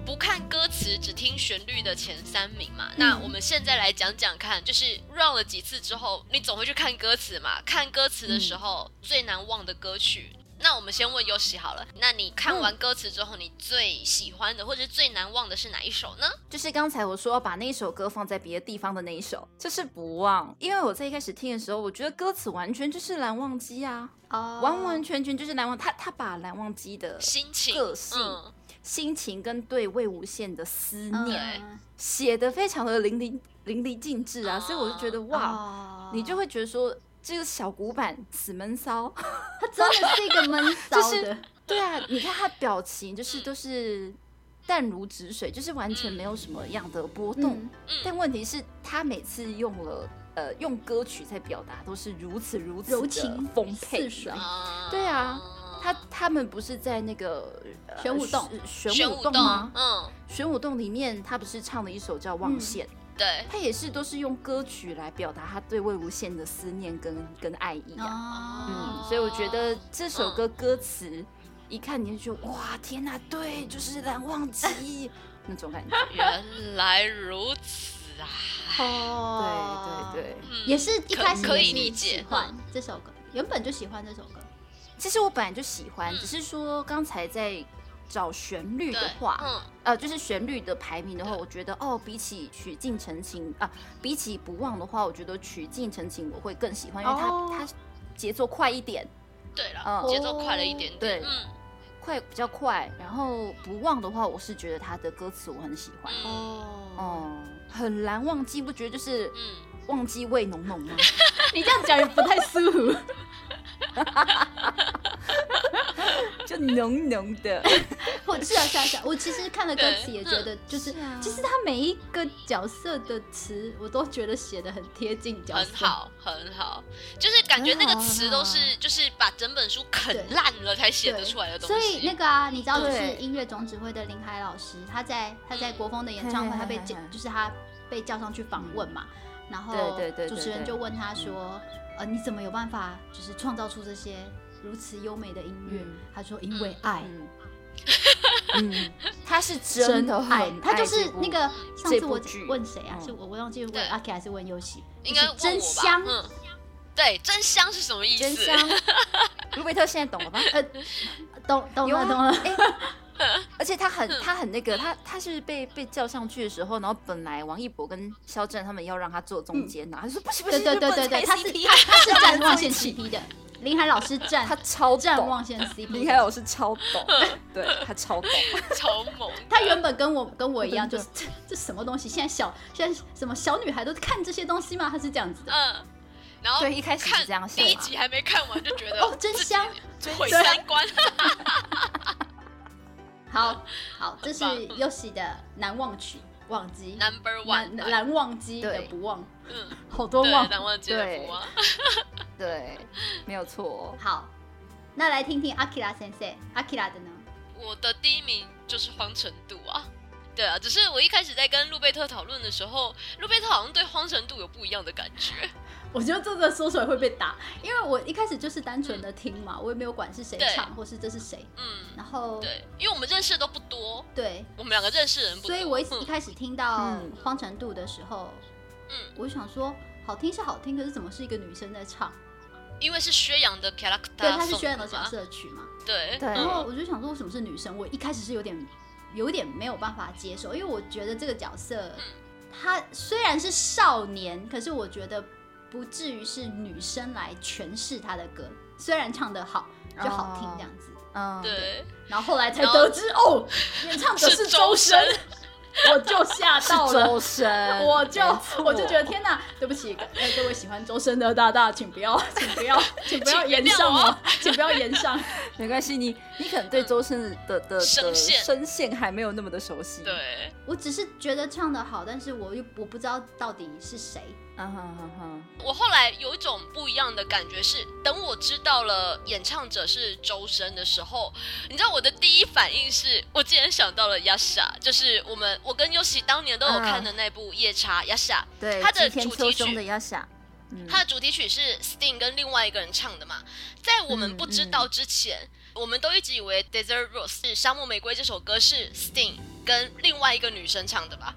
不看歌词只听旋律的前三名嘛，那我们现在来讲讲看，就是 run 了几次之后，你总会去看歌词嘛？看歌词的时候、最难忘的歌曲。那我们先问优喜好了，那你看完歌词之后，你最喜欢的或者最难忘的是哪一首呢？就是刚才我说要把那一首歌放在别的地方的那一首，就是不忘，因为我在一开始听的时候，我觉得歌词完全就是蓝忘机啊，哦，完完全全就是蓝忘，他他把蓝忘机的心情、个性嗯，心情跟对魏无羡的思念嗯。写的非常的淋漓淋漓尽致啊，所以我就觉得哇，哦。你就会觉得说这个小古板死闷骚，他真的是一个闷骚 就是的，对啊，你看他表情就是都是淡如止水，就是完全没有什么样的波动。嗯但问题是，他每次用了呃用歌曲在表达，都是如此如此的柔情丰沛。对啊他他们不是在那个、呃玄武洞玄玄武武洞吗？嗯，玄武洞里面，他不是唱了一首叫《望嗯线》，对，他也是都是用歌曲来表达他对魏无羡的思念跟跟爱意啊。哦嗯，所以我觉得这首歌歌词一看你就觉得哇，天哪，对，就是蓝忘机 那种感觉。原来如此啊！哦，对对对，嗯也是一开始可可以理解喜欢这首歌，原本就喜欢这首歌。其实我本来就喜欢，嗯。只是说刚才在找旋律的话，嗯，呃，就是旋律的排名的话，我觉得哦，比起曲尽成情啊，比起不忘的话，我觉得曲尽成情我会更喜欢，因为它、哦。它节奏快一点，对了，嗯节奏快了一点点，对嗯。快比较快。然后不忘的话，我是觉得他的歌词我很喜欢，嗯。哦，哦、很难忘记，不觉得就是嗯，忘记味浓浓吗？你这样讲也不太舒服。就浓浓的，我 是啊是啊是啊，我其实看了歌词也觉得，就是是啊。其实他每一个角色的词，我都觉得写的很贴近角色，很。好很好，就是感觉那个词都是就是把整本书啃烂了才写得出来的东西。所。以那个啊，你知道就是音乐总指挥的林海老师，他在他在嗯国风的演唱会，他被就是他被叫上去访问嘛，然后主持人就问他说，呃，你怎么有办法就是创造出这些如此优美的音乐？嗯他说因为爱。嗯。嗯，他 是真的爱很，他就是那个上次我问谁啊？嗯是我我忘记问阿 K 还是问优喜？应该是真香，嗯，对，真香是什么意思？真香。卢贝特现在懂了吧？呃，懂懂了懂了，哎 而且他很他很那个，他他是被被叫上去的时候，然后本来王一博跟肖战他们要让他坐中间呐、他说不行不行，对对对对，不能拆他是 CP 他他是 站望线坐一起起批的，林海老师站他超懂。站望线 CP，林海老师超懂，对他超懂。超猛。他原本跟我跟我一样，就是这这什么东西？现在小现在什么小女孩都看这些东西吗？他是这样子的。嗯，然后对一开始是这样想第一集还没看完就觉得哦真香。毁三观。好 好，这是很棒优喜的难忘曲，忘记 Number 难 one，难忘机的不忘，嗯，好多对，忘。难忘记的对福啊。对，没有错。好，那来听听阿 k i r a 先生，阿 k i r a 的呢？我的第一名就是荒城度啊。对啊，只是我一开始在跟路贝特讨论的时候，路贝特好像对荒城度有不一样的感觉。我觉得这个说出来会被打，因为我一开始就是单纯的听嘛，我也没有管是谁唱或是这是谁，嗯，然后对，因为我们认识的都不多，对，我们两个认识的人不多，所以我一一嗯开始听到嗯。荒程度的时候，嗯，我就想说好听是好听，可是怎么是一个女生在唱？因为是薛洋的 character，对，她是薛洋的角色曲嘛，对对。然后我就想说为什么是女生？我一开始是有点有点没有办法接受，因为我觉得这个角色他虽然是少年，可是我觉得不至于是女生来诠释他的歌，虽然唱得好就好听这样子。嗯，对，然后后来才得知哦，演唱者是周周深深，我就吓到了周了。深，我就我就觉得天哪，对不起，呃，各位喜欢周深的大大，请不要，请不要，请不要延上我，请不要延上。没关系，你你可能对周深的的的声线声线还没有那么的熟悉。，对，我只是觉得唱的好，但是我又我不知道到底是谁。我后来有一种不一样的感觉是，等我知道了演唱者是周深的时候，你知道我的第一反应是我竟然想到了 Yasha，就是我们我跟优喜当年都有看的那部夜叉 Yasha，对，他的主题曲的亚夏，嗯。它的主题曲是 Sting 跟另外一个人唱的嘛，在我们嗯不知道之前，我们都一直以为 Desert Rose 是沙漠玫瑰这首歌是 Sting 跟另外一个女生唱的吧，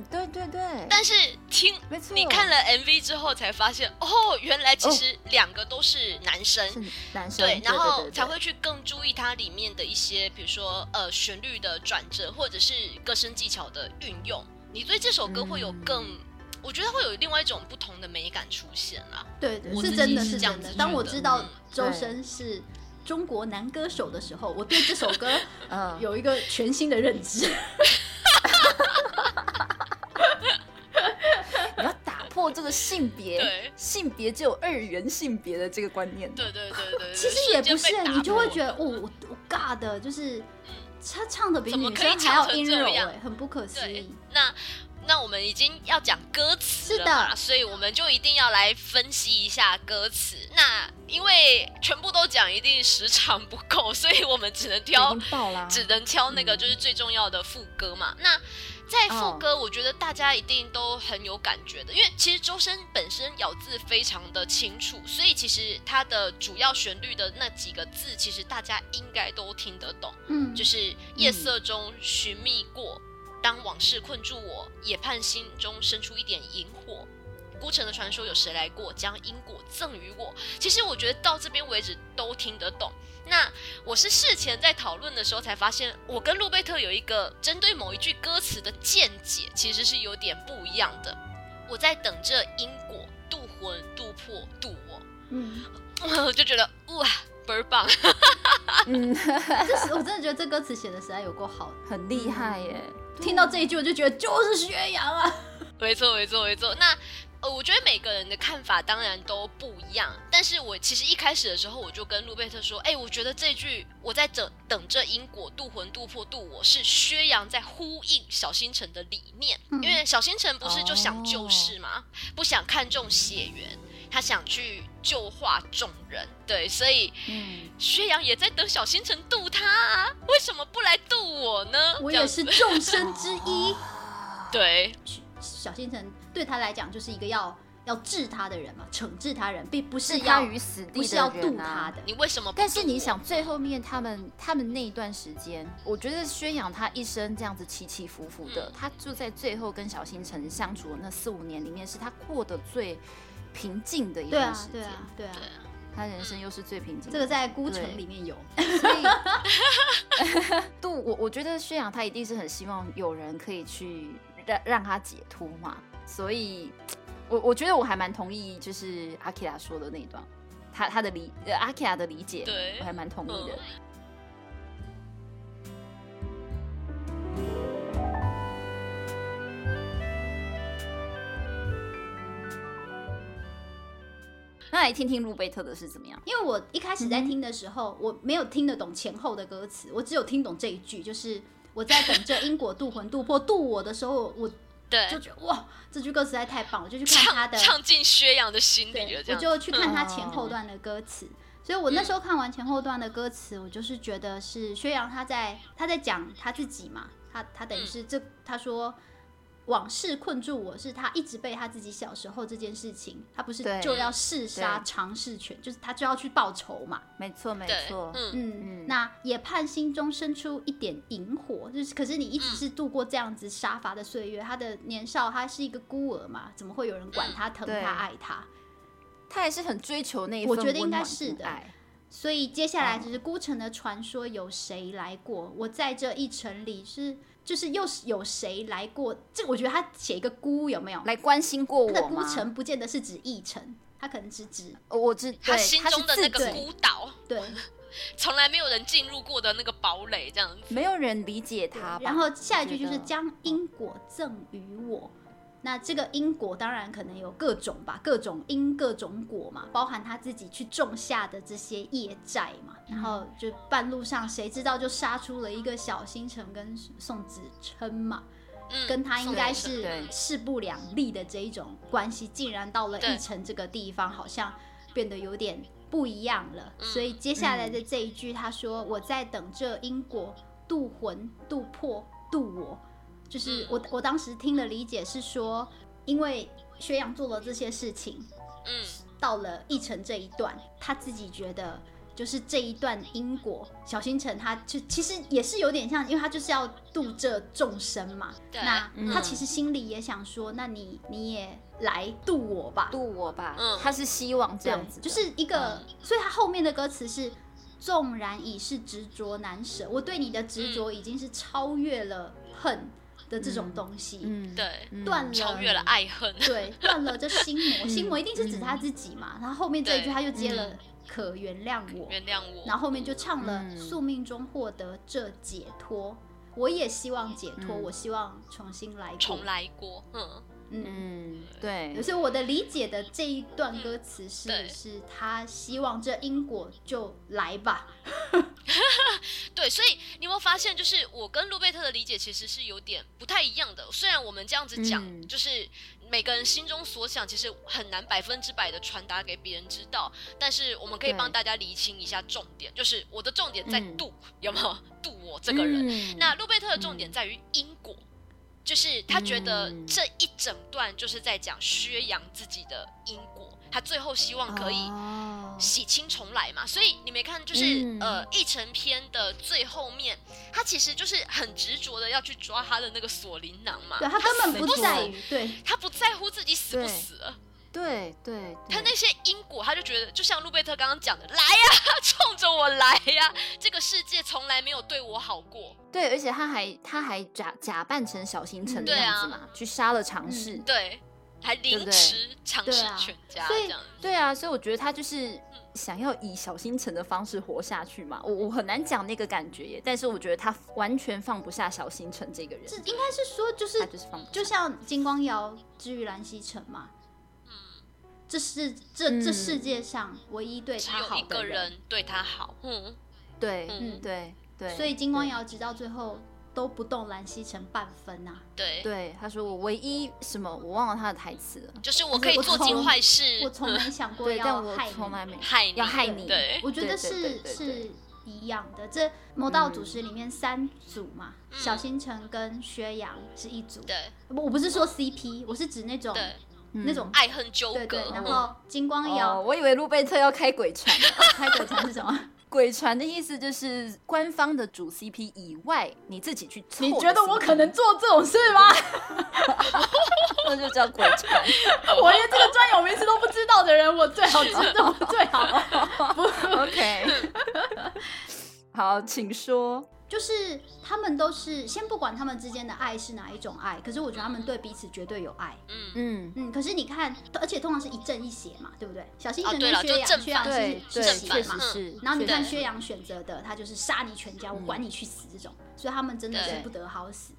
嗯，对对对，但是听没错，你看了 MV 之后才发现，哦，原来其实两个都是男生。是男生，对，然后才会去更注意它里面的一些，比如说呃旋律的转折，或者是歌声技巧的运用。你对这首歌会有更，嗯我觉得会有另外一种不同的美感出现啦。对是真的是这样子。当我知道嗯周深是中国男歌手的时候，我对这首歌 嗯，有一个全新的认知。你要打破这个性别，性别只有二元性别的这个观念。对对对对，其实也不是，你就会觉得得哦，我我尬的，就是他唱的比女生还要阴柔，欸哎，很不可思对议。。那那我们已经要讲歌词是了嘛，的所以我们就一定要来分析一下歌词。那因为全部都讲，一定时长不够，所以我们只能挑只能挑那个就是最重要的副歌嘛。那在副歌，我觉得大家一定都很有感觉的，因为其实周深本身咬字非常的清楚，所以其实他的主要旋律的那几个字，其实大家应该都听得懂，嗯，就是夜色中寻觅过，当往事困住我，也盼心中生出一点萤火。孤城的传说有谁来过，将因果赠予我？其实我觉得到这边为止都听得懂。那我是事前在讨论的时候才发现，我跟路贝特有一个针对某一句歌词的见解，其实是有点不一样的。我在等这因果渡魂、渡魄、渡我，嗯，我就觉得哇，倍儿棒！嗯，这是我真的觉得这歌词写的实在有够好。很厉害耶。听到这一句，我就觉得就是薛洋啊。没错，没错，没错。那呃，我觉得每个人的看法当然都不一样，但是我其实一开始的时候，我就跟路贝特说，哎、我觉得这句我在等等着因果渡魂、渡魄、渡我是薛洋在呼应小星辰的理念，嗯因为小星辰不是就想救世吗？不想看重血缘。他想去救化众人，对，所以嗯，薛洋也在等小星辰渡他啊，为什么不来渡我呢？我也是众生之一。对，小星辰对他来讲就是一个要要治他的人嘛，惩治他人，并不是置要于死地不是要渡他啊。的。你为什么不但是你想，最后面他们他们那一段时间，我觉得宣扬他一生这样子起起伏伏的，嗯他就在最后跟小星辰相处的那四五年里面，是他过得最平静的一对啊段时，间。对啊，对啊，他人生又是最平静的。这个在孤城里面有。所以 杜我我觉得宣扬他一定是很希望有人可以去让让他解脱嘛，所以我我觉得我还蛮同意就是阿基拉说的那一段，他他的理呃阿 k 亚的理解，对我还蛮同意的。嗯那来听听路贝特的是怎么样？因为我一开始在听的时候，我没有听得懂前后的歌词，我只有听懂这一句，就是我在等着因果渡魂渡魄渡我的时候，我对。就，觉得哇，这句歌实在太棒我，就去看他的，唱进薛洋的心里了，，我就去看他嗯前后段的歌词。所以我那时候看完前后段的歌词，我就是觉得是薛洋他在他在讲他自己嘛，他他等于是这他说往事困住我是他一直被他自己小时候这件事情，他不是就要弑杀对尝试权，就是他就要去报仇嘛。没错没，错，嗯，嗯，嗯那也盼心中生出一点萤火，就是可是你一直是度过这样子杀伐的岁月，他的年少他是一个孤儿嘛，怎么会有人管他、疼他、爱他？他也是很追求那一份我觉得应温暖该是的爱所以接下来就是孤城的传说，有谁来过？我在这一城里是，就是又是有谁来过？这我觉得他写一个孤有没有？来关心过他的孤？城不见得是指一城，他可能是指我知他心中的那个孤岛，对，从来没有人进入过的那个堡垒，这样子。没有人理解他。然后下一句就是将因果赠予我。那这个因果当然可能有各种吧，各种因各种果嘛，包含他自己去种下的这些业债嘛。然后就半路上谁知道就杀出了一个小星辰跟宋子琛嘛，嗯，跟他应该是势不两立的这一种关系，竟然到了对义城这个地方，好像变得有点不一样了。嗯所以接下来的这一句，他说：“我在等这因果渡魂、渡魄、渡我。”就是嗯我我当时听的理解是说，因为薛洋做了这些事情，嗯，到了义城这一段，他自己觉得就是这一段因果，小星辰他就其实也是有点像，因为他就是要度这众生嘛。对那嗯他其实心里也想说，那你你也来度我吧，渡我吧，嗯他是希望这样子，就是一个，所以他后面的歌词是。纵然已是执着难舍，我对你的执着已经是超越了恨的这种东西。嗯，对，嗯断了超越了爱恨。对，断了这心魔，嗯心魔一定是指他自己嘛。然后后面这一句他就接了嗯“可原谅我”，原谅我。然后后面就唱了嗯“宿命中获得这解脱”，我也希望解脱，嗯我希望重新来过。重来过，嗯，嗯。嗯，对，所以我的理解的这一段歌词是，对。是他希望这因果就来吧，对，所以你有没有发现，就是我跟路贝特的理解其实是有点不太一样的。虽然我们这样子讲，嗯。就是每个人心中所想，其实很难百分之百的传达给别人知道，但是我们可以帮大家理清一下重点，就是我的重点在嗯。度，有没有？度我这个人？嗯。那路贝特的重点在于因果。就是他觉得嗯。这一整段就是在讲宣扬自己的因果，他最后希望可以哦。洗清重来嘛，所以你没看，就是、嗯。呃一成篇的最后面，他其实就是很执着的要去抓他的那个锁麟囊嘛，对他根本不在于对。他不在乎自己死不死了，对对，他那些因果，他就觉得就像路贝特刚刚讲的，来呀，冲着我来呀，这个世界从来没有对我好过，对，而且他还他还假假扮成小星辰的样子嘛，去杀了常侍。嗯对，还凌迟常氏对啊。全家所以这样。子，对啊，所以我觉得他就是想要以小星辰的方式活下去嘛。我我很难讲那个感觉耶，但是我觉得他完全放不下小星辰这个人，是应该是说就是他就是放不下。就像金光瑶治愈蓝曦臣嘛，这是这这嗯世界上唯一对他只有一个好的人，人对他好，嗯，对，嗯。对对，所以金光对瑶直到最后都不动蓝曦臣半分啊。呐、对，对他说我唯一什么我忘了他的台词了，就是我可以做尽坏事，我从。没想过要我害你。从来没害你，要害你对，我觉得是是一样的。这《魔道祖师》里面三组嘛，嗯。小星辰跟薛洋是一组。对。我我不是说 CP，我是指那种对，那种爱恨纠葛对对。，然嗯后金光哦，瑶我以为路贝特要开鬼船呢。开鬼船是什么？鬼船的意思就是官方的主 CP 以外，你自己去凑。你觉得我可能？做这种事吗？那就叫鬼船。我连这个专有名词都不知道的人，我最好知道，最好不 OK，好，请说。就是他们都是先不管他们之间的爱是哪一种爱，可是我觉得他们对彼此绝对有爱。嗯，嗯，嗯，可是你看，而且通常是一正一邪嘛，对不对？小星哦对了辰跟薛阳，就正反薛阳对对，是是确邪嘛，是。然后你看薛洋选择的，他就是杀你全家，我管你去死这种，所以他们真的是不得好死。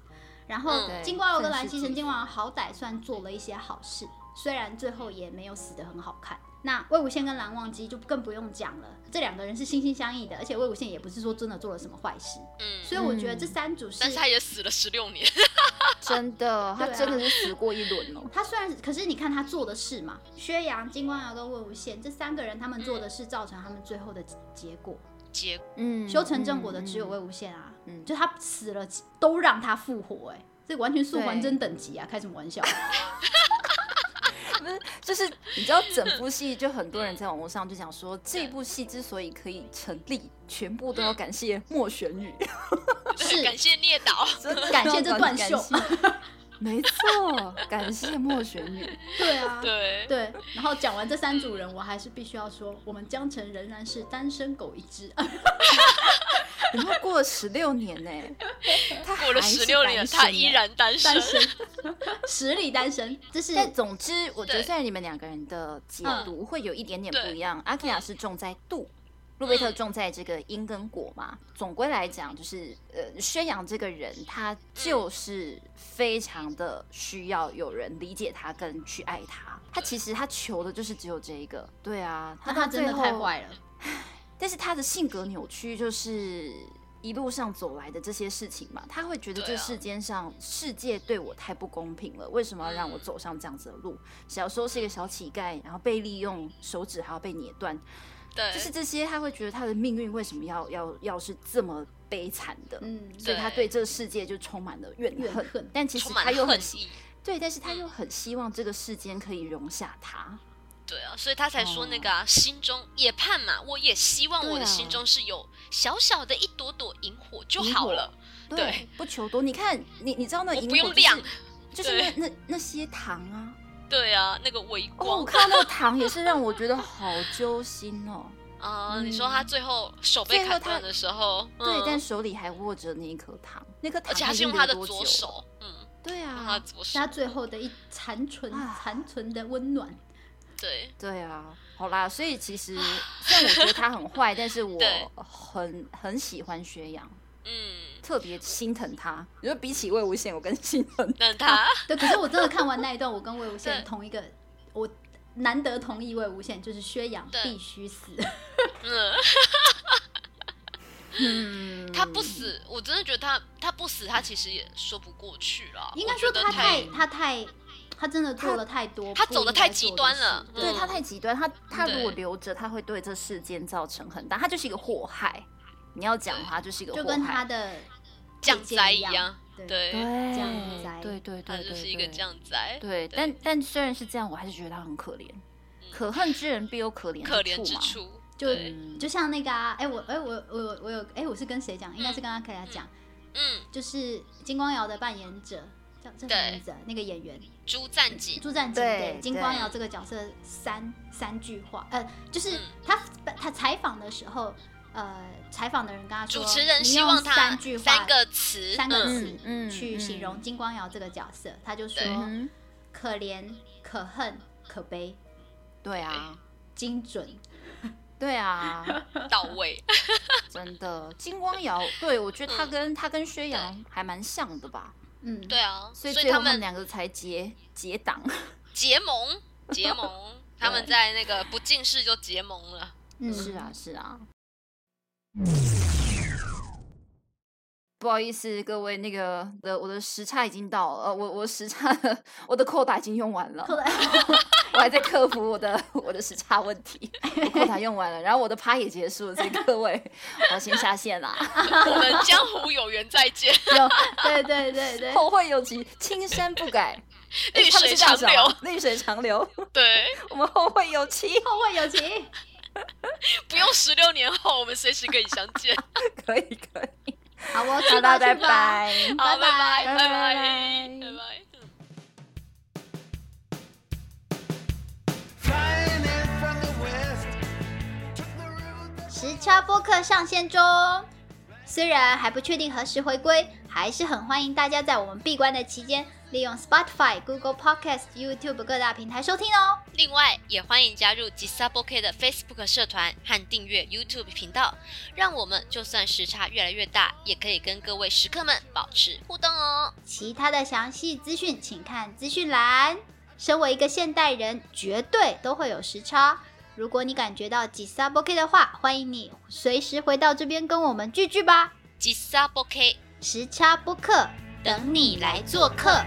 然后金瓜罗跟蓝曦臣金王好歹算做了一些好事，虽然最后也没有死得很好看。那魏无羡跟蓝忘机就更不用讲了，这两个人是心心相印的，而且魏无羡也不是说真的做了什么坏事，嗯，所以我觉得这三组是但是他也死了十六年，真的，他真的是死过一轮哦。他虽然，可是你看他做的事嘛，薛洋、金光瑶跟魏无羡这三个人，他们做的事造成他们最后的结果。结嗯，修成正果的嗯只有魏无羡啊，嗯就他死了都让他复活、哎，这完全素还对真等级啊，开什么玩笑？不是，就是你知道整部戏，就很多人在网络上就讲说，这部戏之所以可以成立，全部都要感谢莫玄宇，是感谢聂导，感谢这段感秀谢没错，感谢莫玄宇。对啊，对，对。然后讲完这三组人，我还是必须要说，我们江城仍然是单身狗一只。然后过了十六年呢，他过了十六年，他依。然单身单，身，实力单身，这是但总之，我觉得对虽然你们两个人的解嗯读会有一点点不一样，阿克亚是重在度。路贝特嗯重在这个因跟果嘛，总归来讲，就是呃，宣扬这个人，他就是非常的需要有人理解他跟去爱他。他其实他求的就是只有这一个，对啊，那他真的太坏了。但是他的性格扭曲，就是一路上走来的这些事情嘛，他会觉得这世间上、世界对我太不公平了，为什么要让我走上这样子的路？小时候是一个小乞丐，然后被利用，手指还要被捏断，对，就是这些，他会觉得他的命运为什么要要要是这么悲惨的？嗯，所以他对这个世界就充满了怨恨，怨恨但其实他又很希。对，但是他又很希望这个世间可以容下他。对啊，所以他才说那个啊，心中也盼嘛，我也希望我的心中是有小小的一朵朵萤火就好了。对对，不求多。你看，你你知道那我萤火就是不用亮就是那那那些糖啊。对啊，那个微哦，我光看到那个糖也是让我觉得好揪心哦。啊、嗯你说他最后手被砍断的时候，对，嗯但手里还握着那一颗糖，那颗糖而且他是用他的左手，嗯，对用他的啊，左手他，最后的一残存啊残存的温暖。对，对啊，好啦，所以其实 虽然我觉得他很坏，但是我很很喜欢薛洋，嗯，特别心疼他。你说比起魏无羡，我更心疼。那他 对，可是我真的看完那一段，我跟魏无羡同一个，我难得同意魏无羡，就是薛洋必须死。嗯，嗯，他不死，我真的觉得他他不死，他其实也说不过去了。应该说他太他太他真的做了太多，他走的太极端了对他太极端，他他如果留着，他会对这世间造成很大，他就是一个祸害。你要讲的话，就是一个祸就跟他害。的降灾一样，对对，对，降灾对对对对，就是一个对降灾，对，但但虽然是这样，我还是觉得他很可怜。可恨之人必有可怜可怜之处嘛。就就像那个啊，哎、我哎、我我我有哎、我是跟谁讲？应该是跟阿凯亚讲，嗯，就是金光瑶的扮演者叫叫什么对名字啊？那个演员朱赞锦，朱赞锦对对金光对瑶这个角色三三句话，呃，就是嗯。他他采访的时候，呃，采访的人跟他说，主持人你用希望他三句话三个词，三个嗯词嗯嗯。去形容嗯金光瑶这个角色，他就说可怜、可恨、可悲，对啊，精准。对啊，到位，真的。金光瑶，对我觉得他嗯。跟他跟薛洋还蛮像的吧，嗯，对啊，所以所以他们两个才结结党。结盟，结盟，他们在那个不近视就结盟了，嗯，是啊，是啊。不好意思，各位，那个的我的时差已经到了，呃，我我时差我的扣打已经用完了，我还在克服我的我的时差问题，我扣打用完了，然后我的趴也结束了，所以各位，我要先下线啦，我们江湖有缘再见，有，对对对对，后会有期，青山不改，绿水长流吗，绿水长流，对，我们后会有期，后会有期。不用十六年后，我们随时可以相见。可 以可以，好，我 好拜。拜。好，拜拜，拜拜拜，拜时差播客上线中，虽然还不确定何时回归，还是很欢迎大家在我们闭关的期间，利用 Spotify、Google Podcast、YouTube 各大平台收听哦。另外，也欢迎加入吉萨波 K 的 Facebook 社团和订阅 YouTube 频道，让我们就算时差越来越大，也可以跟各位食客们保持互动哦。其他的详细资讯，请看资讯栏。身为一个现代人，绝对都会有时差。如果你感觉到吉萨波 K 的话，欢迎你随时回到这边跟我们聚聚吧。吉萨波 K 时差播客，等你来做客。